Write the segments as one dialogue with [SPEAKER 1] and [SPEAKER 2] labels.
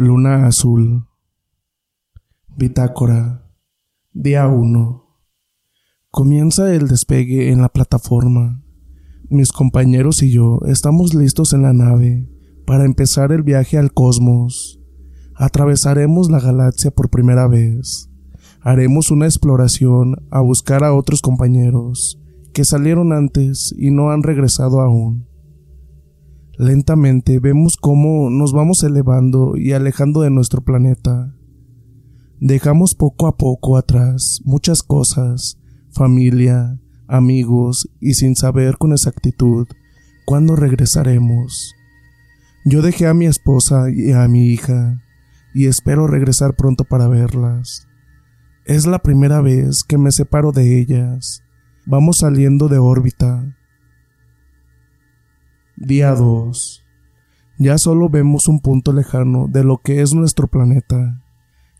[SPEAKER 1] Luna Azul Bitácora Día 1 Comienza el despegue en la plataforma. Mis compañeros y yo estamos listos en la nave para empezar el viaje al cosmos. Atravesaremos la galaxia por primera vez. Haremos una exploración a buscar a otros compañeros que salieron antes y no han regresado aún. Lentamente vemos cómo nos vamos elevando y alejando de nuestro planeta. Dejamos poco a poco atrás muchas cosas, familia, amigos y sin saber con exactitud cuándo regresaremos. Yo dejé a mi esposa y a mi hija y espero regresar pronto para verlas. Es la primera vez que me separo de ellas. Vamos saliendo de órbita. Día 2. Ya solo vemos un punto lejano de lo que es nuestro planeta.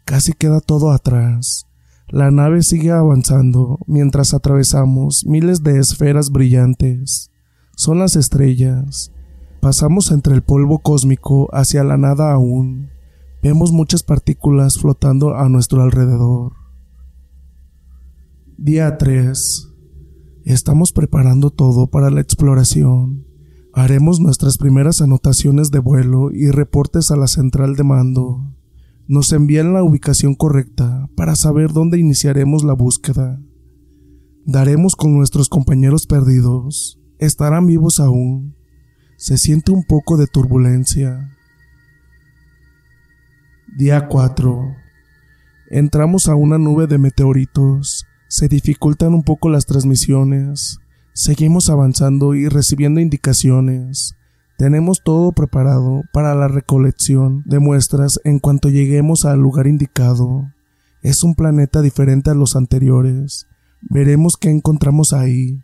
[SPEAKER 1] Casi queda todo atrás. La nave sigue avanzando mientras atravesamos miles de esferas brillantes. Son las estrellas. Pasamos entre el polvo cósmico hacia la nada aún. Vemos muchas partículas flotando a nuestro alrededor. Día 3. Estamos preparando todo para la exploración. Haremos nuestras primeras anotaciones de vuelo y reportes a la central de mando. Nos envían la ubicación correcta para saber dónde iniciaremos la búsqueda. Daremos con nuestros compañeros perdidos. ¿Estarán vivos aún? Se siente un poco de turbulencia. Día 4. Entramos a una nube de meteoritos. Se dificultan un poco las transmisiones. Seguimos avanzando y recibiendo indicaciones. Tenemos todo preparado para la recolección de muestras en cuanto lleguemos al lugar indicado. Es un planeta diferente a los anteriores. Veremos qué encontramos ahí.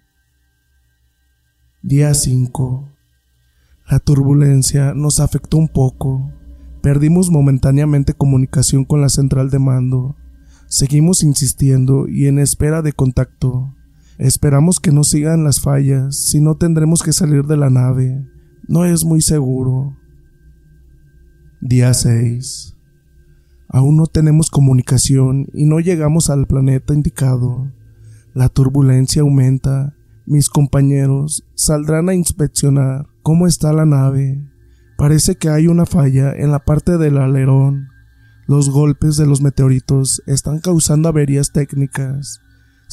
[SPEAKER 1] Día 5. La turbulencia nos afectó un poco. Perdimos momentáneamente comunicación con la central de mando. Seguimos insistiendo y en espera de contacto. Esperamos que no sigan las fallas, si no tendremos que salir de la nave. No es muy seguro. Día 6. Aún no tenemos comunicación y no llegamos al planeta indicado. La turbulencia aumenta. Mis compañeros saldrán a inspeccionar cómo está la nave. Parece que hay una falla en la parte del alerón. Los golpes de los meteoritos están causando averías técnicas.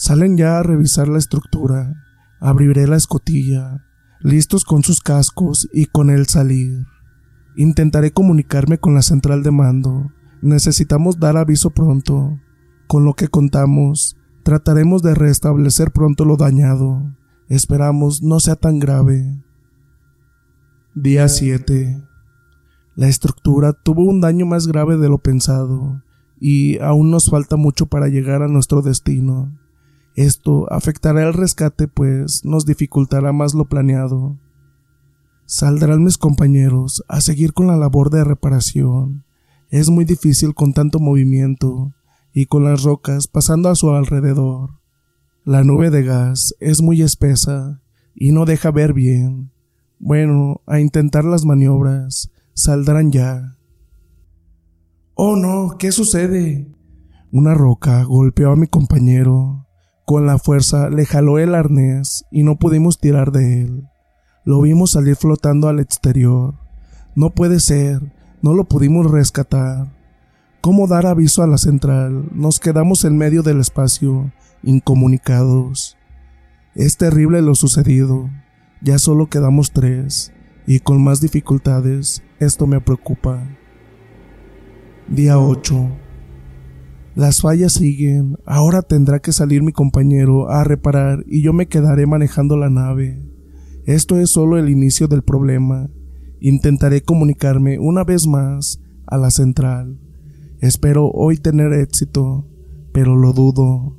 [SPEAKER 1] Salen ya a revisar la estructura. Abriré la escotilla, listos con sus cascos y con él salir. Intentaré comunicarme con la central de mando. Necesitamos dar aviso pronto. Con lo que contamos, trataremos de restablecer pronto lo dañado. Esperamos no sea tan grave. Día 7. La estructura tuvo un daño más grave de lo pensado, y aún nos falta mucho para llegar a nuestro destino. Esto afectará el rescate, pues nos dificultará más lo planeado. Saldrán mis compañeros a seguir con la labor de reparación. Es muy difícil con tanto movimiento y con las rocas pasando a su alrededor. La nube de gas es muy espesa y no deja ver bien. Bueno, a intentar las maniobras, saldrán ya. Oh no, ¿qué sucede? Una roca golpeó a mi compañero. Con la fuerza le jaló el arnés y no pudimos tirar de él. Lo vimos salir flotando al exterior. No puede ser, no lo pudimos rescatar. ¿Cómo dar aviso a la central? Nos quedamos en medio del espacio, incomunicados. Es terrible lo sucedido. Ya solo quedamos tres, y con más dificultades, esto me preocupa. Día 8. Las fallas siguen, ahora tendrá que salir mi compañero a reparar y yo me quedaré manejando la nave. Esto es solo el inicio del problema. Intentaré comunicarme una vez más a la central. Espero hoy tener éxito, pero lo dudo.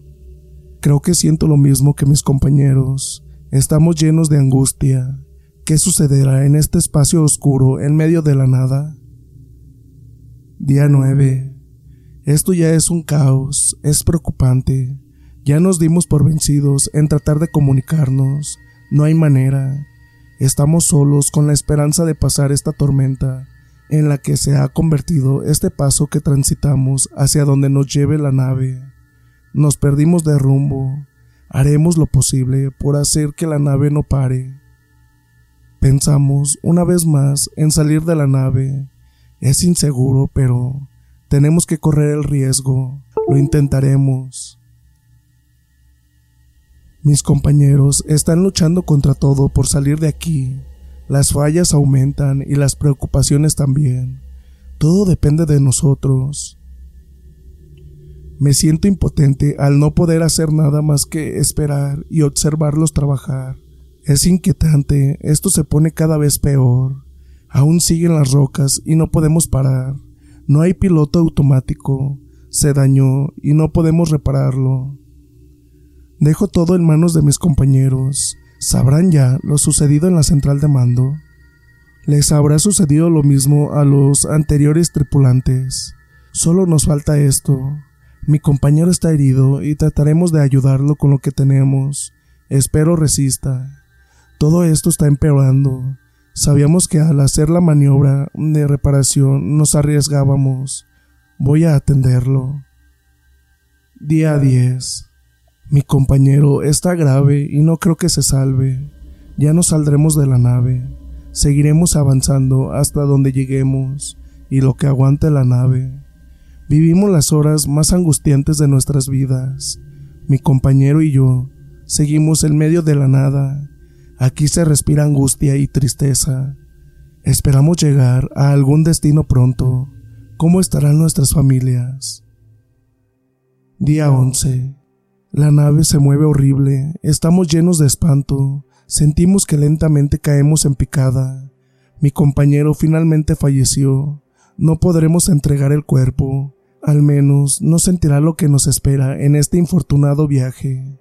[SPEAKER 1] Creo que siento lo mismo que mis compañeros. Estamos llenos de angustia. ¿Qué sucederá en este espacio oscuro en medio de la nada? Día 9. Esto ya es un caos, es preocupante. Ya nos dimos por vencidos en tratar de comunicarnos. No hay manera. Estamos solos con la esperanza de pasar esta tormenta en la que se ha convertido este paso que transitamos hacia donde nos lleve la nave. Nos perdimos de rumbo. Haremos lo posible por hacer que la nave no pare. Pensamos una vez más en salir de la nave. Es inseguro, pero tenemos que correr el riesgo. Lo intentaremos. Mis compañeros están luchando contra todo por salir de aquí. Las fallas aumentan y las preocupaciones también. Todo depende de nosotros. Me siento impotente al no poder hacer nada más que esperar y observarlos trabajar. Es inquietante, esto se pone cada vez peor. Aún siguen las rocas y no podemos parar. No hay piloto automático. Se dañó y no podemos repararlo. Dejo todo en manos de mis compañeros. ¿Sabrán ya lo sucedido en la central de mando? Les habrá sucedido lo mismo a los anteriores tripulantes. Solo nos falta esto. Mi compañero está herido y trataremos de ayudarlo con lo que tenemos. Espero resista. Todo esto está empeorando. Sabíamos que al hacer la maniobra de reparación nos arriesgábamos. Voy a atenderlo. Día 10. Mi compañero está grave y no creo que se salve. Ya no saldremos de la nave. Seguiremos avanzando hasta donde lleguemos y lo que aguante la nave. Vivimos las horas más angustiantes de nuestras vidas. Mi compañero y yo seguimos en medio de la nada. Aquí se respira angustia y tristeza. Esperamos llegar a algún destino pronto. ¿Cómo estarán nuestras familias? Día 11. La nave se mueve horrible, estamos llenos de espanto, sentimos que lentamente caemos en picada. Mi compañero finalmente falleció. No podremos entregar el cuerpo, al menos no sentirá lo que nos espera en este infortunado viaje.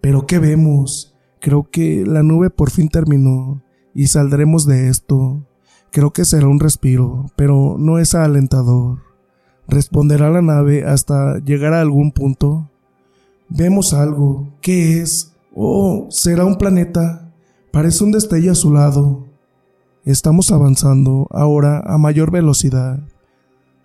[SPEAKER 1] Pero ¿qué vemos? Creo que la nube por fin terminó y saldremos de esto. Creo que será un respiro, pero no es alentador. ¿Responderá la nave hasta llegar a algún punto? Vemos algo. ¿Qué es? Oh, será un planeta. Parece un destello azulado. Estamos avanzando ahora a mayor velocidad.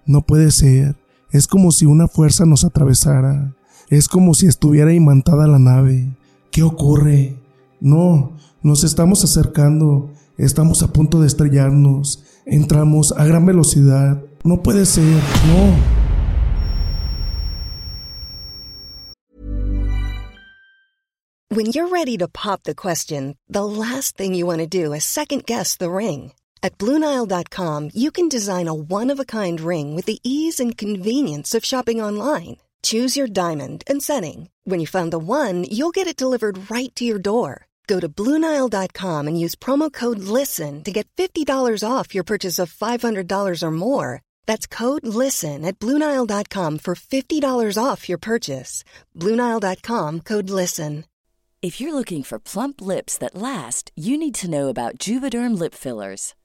[SPEAKER 1] No puede ser. Es como si una fuerza nos atravesara. Es como si estuviera imantada la nave. ¿Qué ocurre? No, nos estamos acercando. Estamos a punto de estrellarnos. Entramos a gran velocidad. No puede ser. No.
[SPEAKER 2] When you're ready to pop the question, the last thing you want to do is second guess the ring. At Bluenile.com, you can design a one of a kind ring with the ease and convenience of shopping online. Choose your diamond and setting. When you find the one, you'll get it delivered right to your door. Go to Bluenile.com and use promo code LISTEN to get $50 off your purchase of $500 or more. That's code LISTEN at Bluenile.com for $50 off your purchase. Bluenile.com code LISTEN.
[SPEAKER 3] If you're looking for plump lips that last, you need to know about Juvederm lip fillers.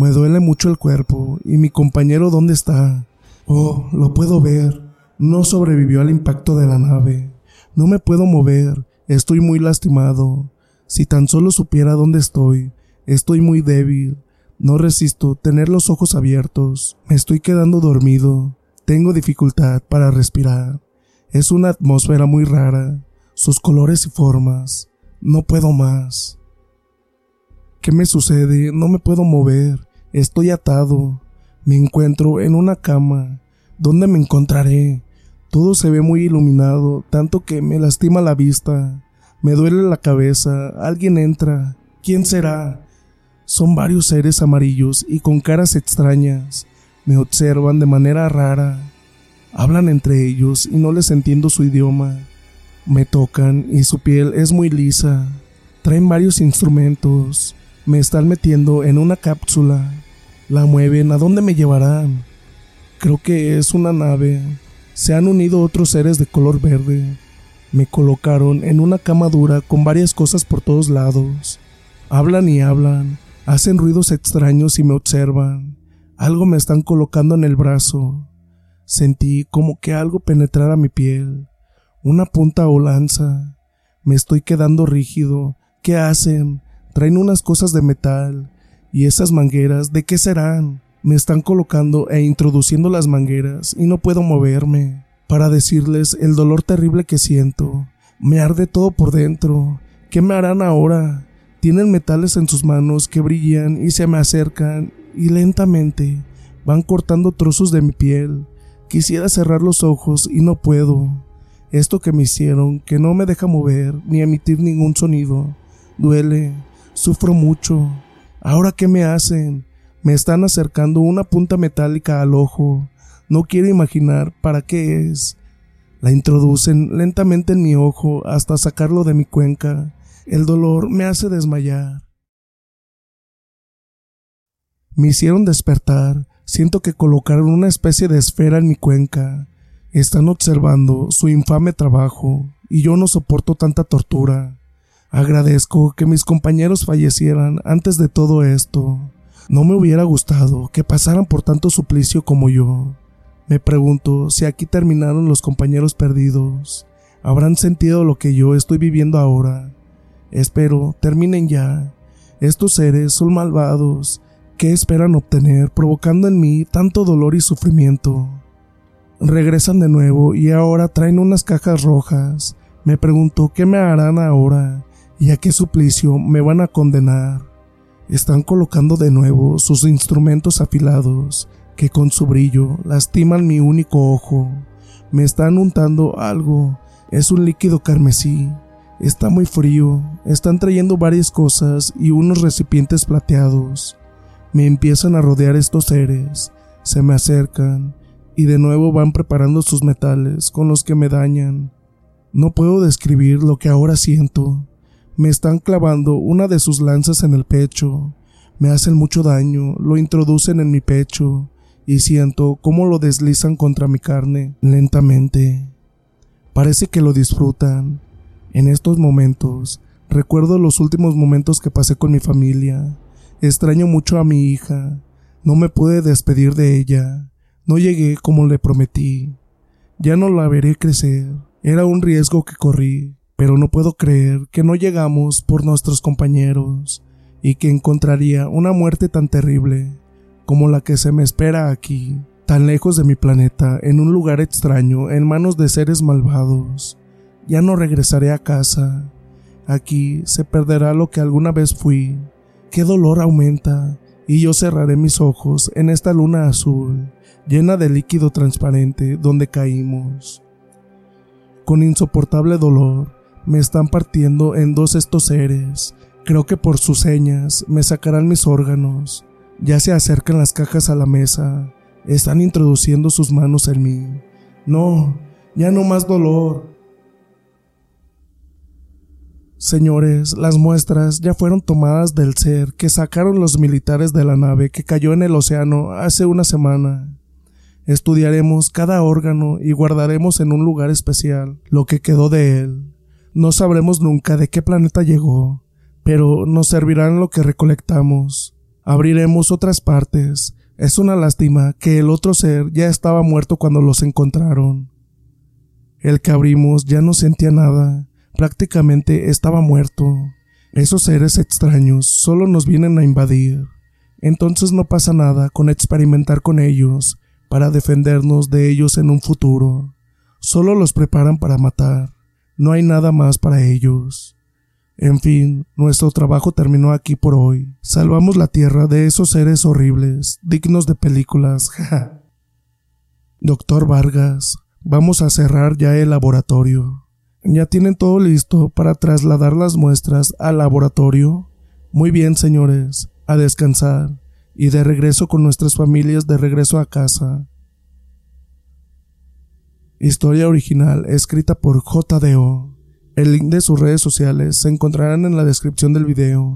[SPEAKER 1] Me duele mucho el cuerpo. ¿Y mi compañero dónde está? Oh, lo puedo ver. No sobrevivió al impacto de la nave. No me puedo mover. Estoy muy lastimado. Si tan solo supiera dónde estoy. Estoy muy débil. No resisto tener los ojos abiertos. Me estoy quedando dormido. Tengo dificultad para respirar. Es una atmósfera muy rara. Sus colores y formas. No puedo más. ¿Qué me sucede? No me puedo mover. Estoy atado. Me encuentro en una cama. ¿Dónde me encontraré? Todo se ve muy iluminado, tanto que me lastima la vista. Me duele la cabeza. Alguien entra. ¿Quién será? Son varios seres amarillos y con caras extrañas. Me observan de manera rara. Hablan entre ellos y no les entiendo su idioma. Me tocan y su piel es muy lisa. Traen varios instrumentos. Me están metiendo en una cápsula. La mueven. ¿A dónde me llevarán? Creo que es una nave. Se han unido otros seres de color verde. Me colocaron en una cama dura con varias cosas por todos lados. Hablan y hablan. Hacen ruidos extraños y me observan. Algo me están colocando en el brazo. Sentí como que algo penetrara mi piel. Una punta o lanza. Me estoy quedando rígido. ¿Qué hacen? Traen unas cosas de metal. ¿Y esas mangueras de qué serán? Me están colocando e introduciendo las mangueras y no puedo moverme. Para decirles el dolor terrible que siento. Me arde todo por dentro. ¿Qué me harán ahora? Tienen metales en sus manos que brillan y se me acercan y lentamente van cortando trozos de mi piel. Quisiera cerrar los ojos y no puedo. Esto que me hicieron, que no me deja mover ni emitir ningún sonido, duele, sufro mucho. ¿Ahora qué me hacen? Me están acercando una punta metálica al ojo. No quiero imaginar para qué es. La introducen lentamente en mi ojo hasta sacarlo de mi cuenca. El dolor me hace desmayar. Me hicieron despertar. Siento que colocaron una especie de esfera en mi cuenca. Están observando su infame trabajo y yo no soporto tanta tortura. Agradezco que mis compañeros fallecieran antes de todo esto. No me hubiera gustado que pasaran por tanto suplicio como yo. Me pregunto si aquí terminaron los compañeros perdidos. ¿Habrán sentido lo que yo estoy viviendo ahora? Espero terminen ya. Estos seres son malvados. ¿Qué esperan obtener provocando en mí tanto dolor y sufrimiento? Regresan de nuevo y ahora traen unas cajas rojas. Me pregunto qué me harán ahora y a qué suplicio me van a condenar. Están colocando de nuevo sus instrumentos afilados que con su brillo lastiman mi único ojo. Me están untando algo. Es un líquido carmesí. Está muy frío. Están trayendo varias cosas y unos recipientes plateados. Me empiezan a rodear estos seres. Se me acercan y de nuevo van preparando sus metales con los que me dañan. No puedo describir lo que ahora siento. Me están clavando una de sus lanzas en el pecho. Me hacen mucho daño, lo introducen en mi pecho y siento cómo lo deslizan contra mi carne lentamente. Parece que lo disfrutan. En estos momentos, recuerdo los últimos momentos que pasé con mi familia. Extraño mucho a mi hija. No me pude despedir de ella. No llegué como le prometí. Ya no la veré crecer. Era un riesgo que corrí, pero no puedo creer que no llegamos por nuestros compañeros y que encontraría una muerte tan terrible como la que se me espera aquí, tan lejos de mi planeta, en un lugar extraño, en manos de seres malvados. Ya no regresaré a casa. Aquí se perderá lo que alguna vez fui. Qué dolor aumenta, y yo cerraré mis ojos en esta luna azul, llena de líquido transparente, donde caímos. Con insoportable dolor, me están partiendo en dos estos seres. Creo que por sus señas me sacarán mis órganos. Ya se acercan las cajas a la mesa. Están introduciendo sus manos en mí. No, ya no más dolor. Señores, las muestras ya fueron tomadas del ser que sacaron los militares de la nave que cayó en el océano hace una semana. Estudiaremos cada órgano y guardaremos en un lugar especial lo que quedó de él. No sabremos nunca de qué planeta llegó, pero nos servirán lo que recolectamos. Abriremos otras partes. Es una lástima que el otro ser ya estaba muerto cuando los encontraron. El que abrimos ya no sentía nada prácticamente estaba muerto. Esos seres extraños solo nos vienen a invadir. Entonces no pasa nada con experimentar con ellos para defendernos de ellos en un futuro. Solo los preparan para matar. No hay nada más para ellos. En fin, nuestro trabajo terminó aquí por hoy. Salvamos la Tierra de esos seres horribles, dignos de películas. Doctor Vargas, vamos a cerrar ya el laboratorio. ¿Ya tienen todo listo para trasladar las muestras al laboratorio? Muy bien, señores, a descansar y de regreso con nuestras familias de regreso a casa. Historia original escrita por JDO. El link de sus redes sociales se encontrarán en la descripción del video.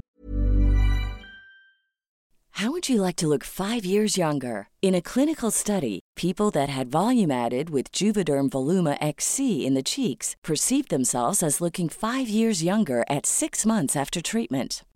[SPEAKER 3] How would you like to look 5 years younger? In a clinical study, people that had volume added with Juvederm Voluma XC in the cheeks perceived themselves as looking 5 years younger at 6 months after treatment.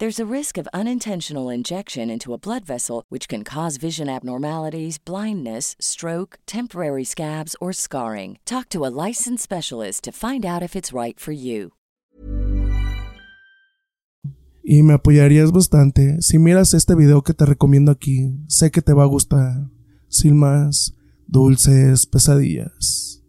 [SPEAKER 3] There's a risk of unintentional injection into a blood vessel, which can cause vision abnormalities, blindness, stroke, temporary scabs, or scarring. Talk to a licensed specialist to find out if it's right for you.
[SPEAKER 1] Y me apoyarías bastante si miras este video que te recomiendo aquí. Sé que te va a gustar. Sin más, dulces pesadillas.